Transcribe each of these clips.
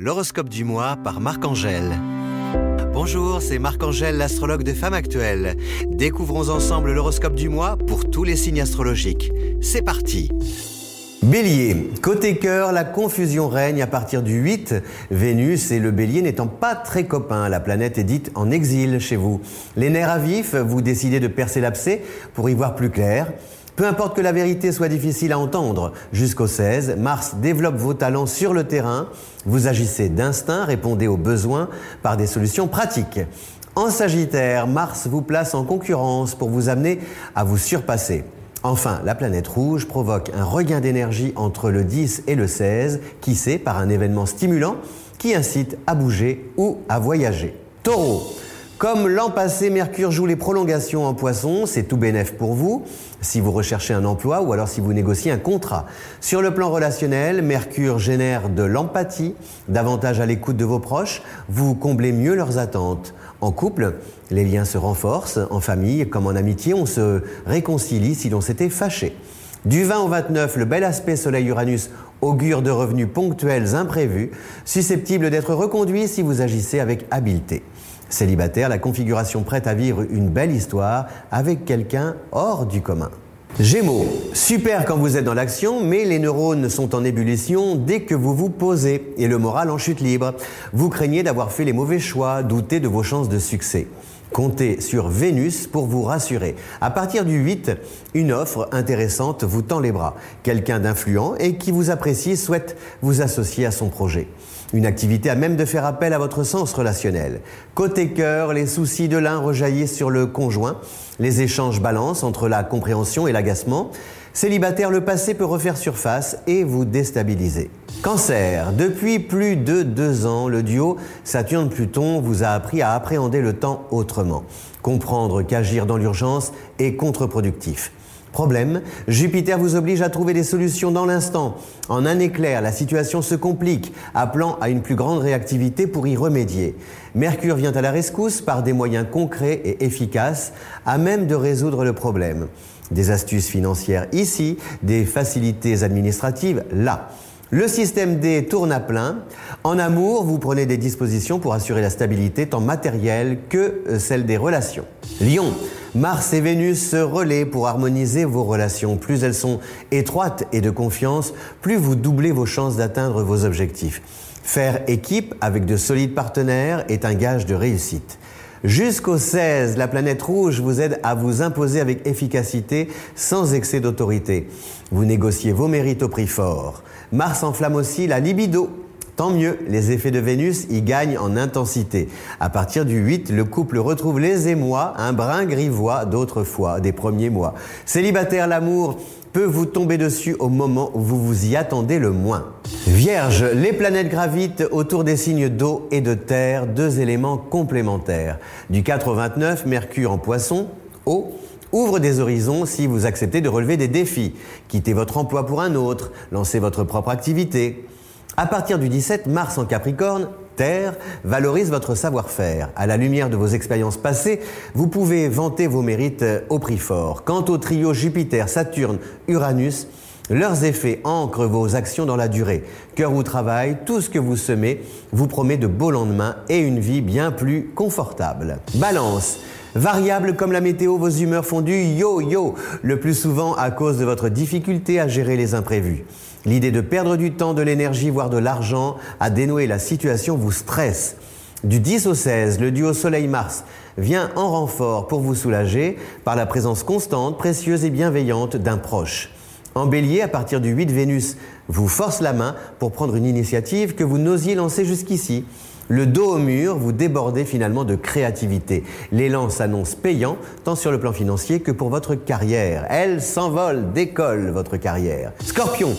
L'horoscope du mois par Marc-Angèle. Bonjour, c'est Marc-Angèle, l'astrologue de Femmes Actuelles. Découvrons ensemble l'horoscope du mois pour tous les signes astrologiques. C'est parti Bélier, côté cœur, la confusion règne à partir du 8. Vénus et le bélier n'étant pas très copains, la planète est dite en exil chez vous. Les nerfs à vif, vous décidez de percer l'abcès pour y voir plus clair. Peu importe que la vérité soit difficile à entendre, jusqu'au 16, Mars développe vos talents sur le terrain, vous agissez d'instinct, répondez aux besoins par des solutions pratiques. En Sagittaire, Mars vous place en concurrence pour vous amener à vous surpasser. Enfin, la planète rouge provoque un regain d'énergie entre le 10 et le 16, qui sait, par un événement stimulant qui incite à bouger ou à voyager. Taureau, comme l'an passé, Mercure joue les prolongations en poisson, c'est tout bénef pour vous, si vous recherchez un emploi ou alors si vous négociez un contrat. Sur le plan relationnel, Mercure génère de l'empathie, davantage à l'écoute de vos proches, vous comblez mieux leurs attentes. En couple, les liens se renforcent, en famille comme en amitié, on se réconcilie si l'on s'était fâché. Du 20 au 29, le bel aspect Soleil-Uranus augure de revenus ponctuels imprévus, susceptibles d'être reconduits si vous agissez avec habileté. Célibataire, la configuration prête à vivre une belle histoire avec quelqu'un hors du commun. Gémeaux, super quand vous êtes dans l'action, mais les neurones sont en ébullition dès que vous vous posez et le moral en chute libre. Vous craignez d'avoir fait les mauvais choix, doutez de vos chances de succès. Comptez sur Vénus pour vous rassurer. À partir du 8, une offre intéressante vous tend les bras. Quelqu'un d'influent et qui vous apprécie souhaite vous associer à son projet. Une activité à même de faire appel à votre sens relationnel. Côté cœur, les soucis de l'un rejaillissent sur le conjoint. Les échanges balancent entre la compréhension et l'agacement. Célibataire, le passé peut refaire surface et vous déstabiliser. Cancer, depuis plus de deux ans, le duo Saturne-Pluton vous a appris à appréhender le temps autrement. Comprendre qu'agir dans l'urgence est contre-productif. Problème, Jupiter vous oblige à trouver des solutions dans l'instant. En un éclair, la situation se complique, appelant à une plus grande réactivité pour y remédier. Mercure vient à la rescousse par des moyens concrets et efficaces à même de résoudre le problème. Des astuces financières ici, des facilités administratives là. Le système D tourne à plein. En amour, vous prenez des dispositions pour assurer la stabilité tant matérielle que euh, celle des relations. Lion, Mars et Vénus se relaient pour harmoniser vos relations. Plus elles sont étroites et de confiance, plus vous doublez vos chances d'atteindre vos objectifs. Faire équipe avec de solides partenaires est un gage de réussite. Jusqu'au 16, la planète rouge vous aide à vous imposer avec efficacité sans excès d'autorité. Vous négociez vos mérites au prix fort. Mars enflamme aussi la libido. Tant mieux, les effets de Vénus y gagnent en intensité. À partir du 8, le couple retrouve les émois, un brin grivois d'autrefois, des premiers mois. Célibataire, l'amour peut vous tomber dessus au moment où vous vous y attendez le moins. Vierge, les planètes gravitent autour des signes d'eau et de terre, deux éléments complémentaires. Du 4 au 29, Mercure en poisson, eau, ouvre des horizons si vous acceptez de relever des défis. Quittez votre emploi pour un autre, lancez votre propre activité. À partir du 17, Mars en Capricorne, Terre, valorise votre savoir-faire. À la lumière de vos expériences passées, vous pouvez vanter vos mérites au prix fort. Quant au trio Jupiter, Saturne, Uranus, leurs effets ancrent vos actions dans la durée. Cœur ou travail, tout ce que vous semez vous promet de beaux lendemains et une vie bien plus confortable. Balance. Variable comme la météo, vos humeurs font du yo-yo, le plus souvent à cause de votre difficulté à gérer les imprévus. L'idée de perdre du temps, de l'énergie, voire de l'argent à dénouer la situation vous stresse. Du 10 au 16, le duo Soleil-Mars vient en renfort pour vous soulager par la présence constante, précieuse et bienveillante d'un proche. En bélier, à partir du 8, Vénus vous force la main pour prendre une initiative que vous n'osiez lancer jusqu'ici. Le dos au mur, vous débordez finalement de créativité. L'élan s'annonce payant, tant sur le plan financier que pour votre carrière. Elle s'envole, décolle votre carrière. Scorpion,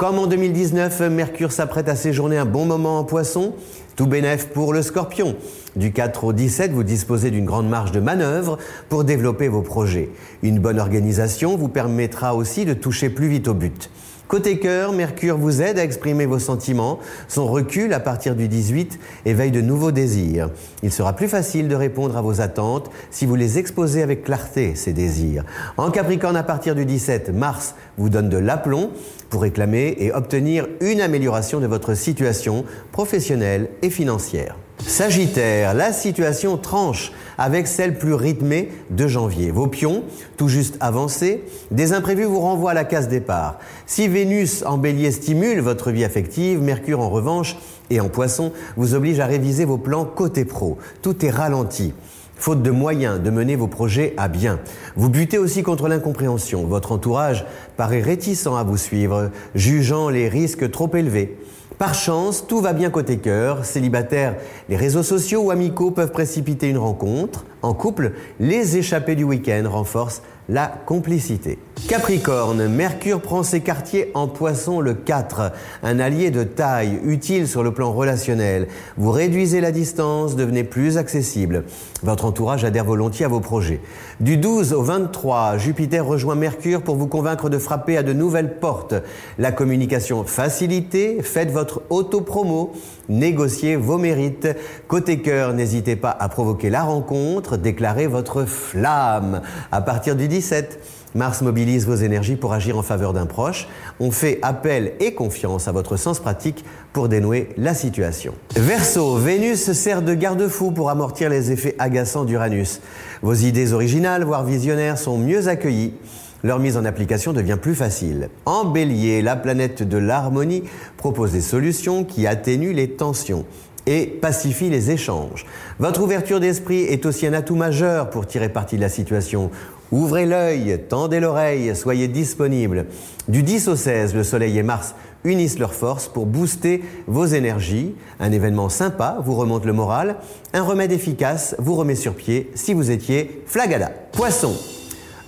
comme en 2019, Mercure s'apprête à séjourner un bon moment en poisson, tout bénef pour le scorpion. Du 4 au 17, vous disposez d'une grande marge de manœuvre pour développer vos projets. Une bonne organisation vous permettra aussi de toucher plus vite au but. Côté cœur, Mercure vous aide à exprimer vos sentiments. Son recul à partir du 18 éveille de nouveaux désirs. Il sera plus facile de répondre à vos attentes si vous les exposez avec clarté, ces désirs. En Capricorne, à partir du 17, Mars vous donne de l'aplomb pour réclamer et obtenir une amélioration de votre situation professionnelle et financière. Sagittaire, la situation tranche avec celle plus rythmée de janvier. Vos pions, tout juste avancés, des imprévus vous renvoient à la case départ. Si Vénus en bélier stimule votre vie affective, Mercure en revanche et en poisson vous oblige à réviser vos plans côté pro. Tout est ralenti faute de moyens de mener vos projets à bien. Vous butez aussi contre l'incompréhension. Votre entourage paraît réticent à vous suivre, jugeant les risques trop élevés. Par chance, tout va bien côté cœur. Célibataire, les réseaux sociaux ou amicaux peuvent précipiter une rencontre. En couple, les échappées du week-end renforcent la complicité. Capricorne, Mercure prend ses quartiers en poisson le 4, un allié de taille, utile sur le plan relationnel. Vous réduisez la distance, devenez plus accessible. Votre entourage adhère volontiers à vos projets. Du 12 au 23, Jupiter rejoint Mercure pour vous convaincre de frapper à de nouvelles portes. La communication facilitée, faites votre auto-promo, négociez vos mérites. Côté cœur, n'hésitez pas à provoquer la rencontre, déclarez votre flamme. À partir du 17, Mars mobilise vos énergies pour agir en faveur d'un proche. On fait appel et confiance à votre sens pratique pour dénouer la situation. Verseau, Vénus sert de garde-fou pour amortir les effets agaçants d'Uranus. Vos idées originales, voire visionnaires, sont mieux accueillies. Leur mise en application devient plus facile. En la planète de l'harmonie propose des solutions qui atténuent les tensions et pacifient les échanges. Votre ouverture d'esprit est aussi un atout majeur pour tirer parti de la situation. Ouvrez l'œil, tendez l'oreille, soyez disponible. Du 10 au 16, le Soleil et Mars unissent leurs forces pour booster vos énergies. Un événement sympa vous remonte le moral. Un remède efficace vous remet sur pied si vous étiez flagada. Poisson.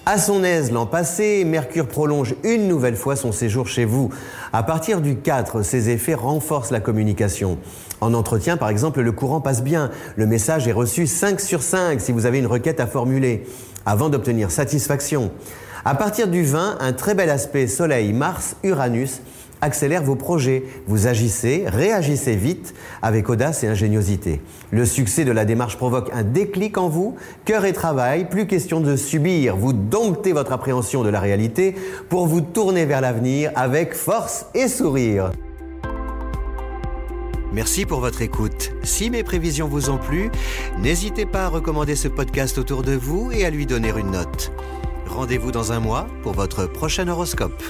À son aise l'an passé, Mercure prolonge une nouvelle fois son séjour chez vous. À partir du 4, ses effets renforcent la communication. En entretien, par exemple, le courant passe bien. Le message est reçu 5 sur 5 si vous avez une requête à formuler avant d'obtenir satisfaction. À partir du 20, un très bel aspect Soleil-Mars-Uranus accélère vos projets. Vous agissez, réagissez vite avec audace et ingéniosité. Le succès de la démarche provoque un déclic en vous, cœur et travail, plus question de subir. Vous domptez votre appréhension de la réalité pour vous tourner vers l'avenir avec force et sourire. Merci pour votre écoute. Si mes prévisions vous ont plu, n'hésitez pas à recommander ce podcast autour de vous et à lui donner une note. Rendez-vous dans un mois pour votre prochain horoscope.